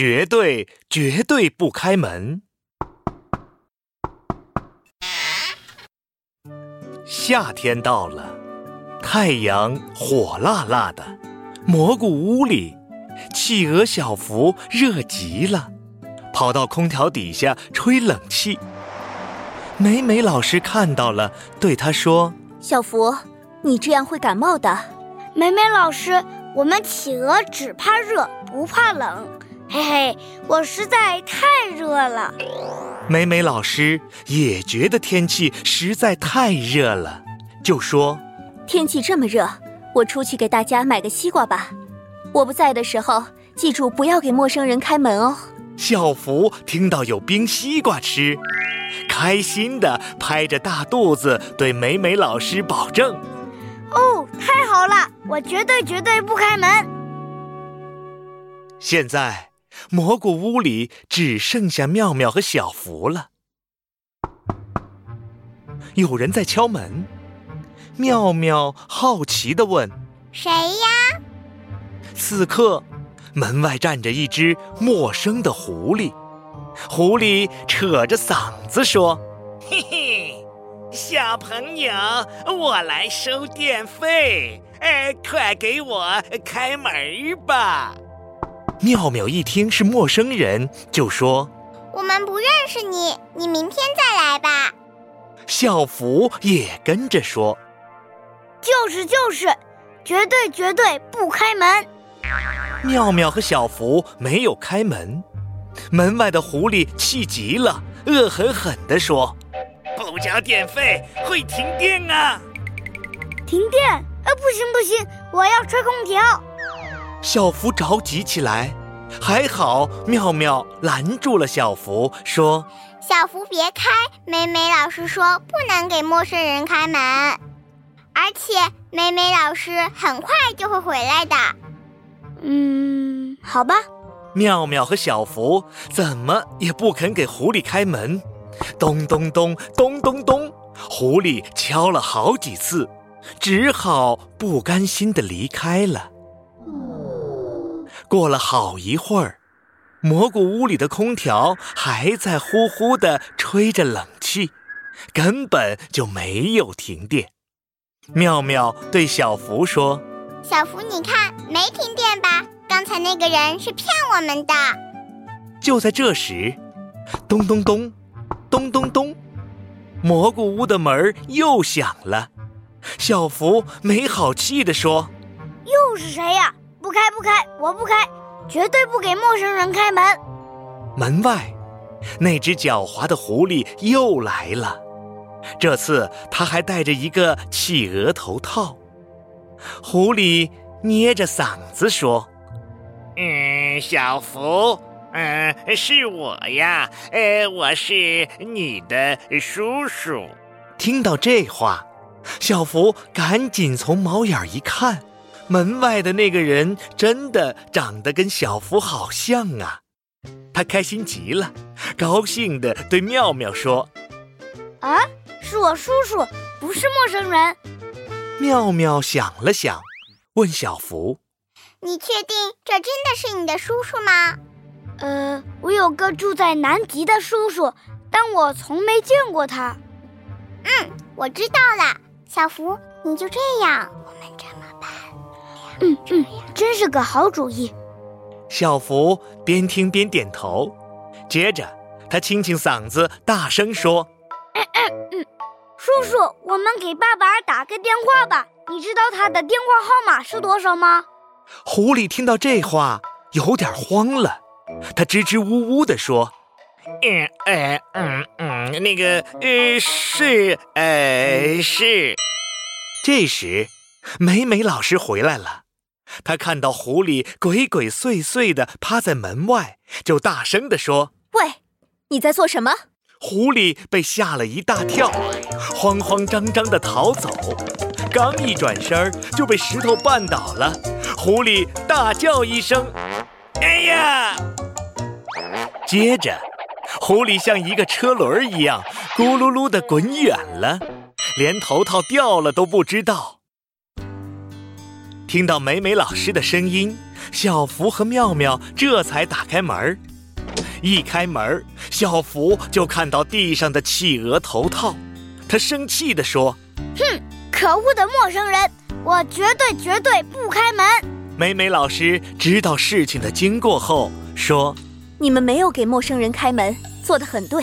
绝对绝对不开门。夏天到了，太阳火辣辣的，蘑菇屋里，企鹅小福热极了，跑到空调底下吹冷气。美美老师看到了，对他说：“小福，你这样会感冒的。”美美老师，我们企鹅只怕热，不怕冷。嘿嘿，我实在太热了。美美老师也觉得天气实在太热了，就说：“天气这么热，我出去给大家买个西瓜吧。我不在的时候，记住不要给陌生人开门哦。”校服听到有冰西瓜吃。开心的拍着大肚子，对美美老师保证：“哦，太好了，我绝对绝对不开门。”现在蘑菇屋里只剩下妙妙和小福了。有人在敲门，妙妙好奇的问：“谁呀？”此刻，门外站着一只陌生的狐狸。狐狸扯着嗓子说：“嘿嘿，小朋友，我来收电费，哎，快给我开门吧！”妙妙一听是陌生人，就说：“我们不认识你，你明天再来吧。”小福也跟着说：“就是就是，绝对绝对不开门。”妙妙和小福没有开门。门外的狐狸气急了，恶狠狠地说：“不交电费会停电啊！”停电？啊，不行不行，我要吹空调。小福着急起来，还好妙妙拦住了小福，说：“小福别开，美美老师说不能给陌生人开门，而且美美老师很快就会回来的。”嗯，好吧。妙妙和小福怎么也不肯给狐狸开门，咚咚咚咚咚咚，狐狸敲了好几次，只好不甘心的离开了。过了好一会儿，蘑菇屋里的空调还在呼呼的吹着冷气，根本就没有停电。妙妙对小福说：“小福，你看，没停电吧？”刚才那个人是骗我们的。就在这时，咚咚咚，咚咚咚，蘑菇屋的门又响了。小福没好气地说：“又是谁呀？不开不开，我不开，绝对不给陌生人开门。”门外，那只狡猾的狐狸又来了。这次他还戴着一个企鹅头套。狐狸捏着嗓子说。嗯，小福，嗯，是我呀，呃，我是你的叔叔。听到这话，小福赶紧从猫眼一看，门外的那个人真的长得跟小福好像啊！他开心极了，高兴地对妙妙说：“啊，是我叔叔，不是陌生人。”妙妙想了想，问小福。你确定这真的是你的叔叔吗？呃，我有个住在南极的叔叔，但我从没见过他。嗯，我知道了，小福，你就这样？嗯嗯，真是个好主意。小福边听边点头，接着他清清嗓子，大声说：“嗯嗯嗯，叔叔，我们给爸爸打个电话吧。你知道他的电话号码是多少吗？”狐狸听到这话，有点慌了，他支支吾吾地说：“嗯，呃，嗯嗯，那个，呃，是，呃，是。”这时，美美老师回来了，她看到狐狸鬼鬼祟祟地趴在门外，就大声地说：“喂，你在做什么？”狐狸被吓了一大跳，慌慌张张地逃走，刚一转身就被石头绊倒了。狐狸大叫一声：“哎呀！”接着，狐狸像一个车轮一样咕噜噜地滚远了，连头套掉了都不知道。听到美美老师的声音，小福和妙妙这才打开门儿。一开门，小福就看到地上的企鹅头套，他生气地说：“哼，可恶的陌生人，我绝对绝对不开门！”美美老师知道事情的经过后说：“你们没有给陌生人开门，做得很对。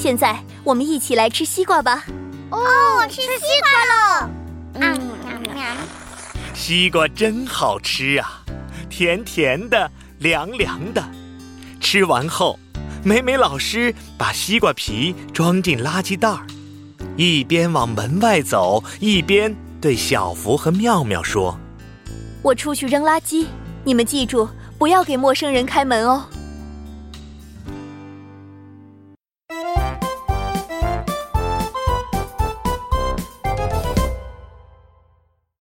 现在我们一起来吃西瓜吧。”哦，吃西瓜喽！嗯，西瓜真好吃啊，甜甜的，凉凉的。吃完后，美美老师把西瓜皮装进垃圾袋儿，一边往门外走，一边对小福和妙妙说：“我出去扔垃圾，你们记住，不要给陌生人开门哦。”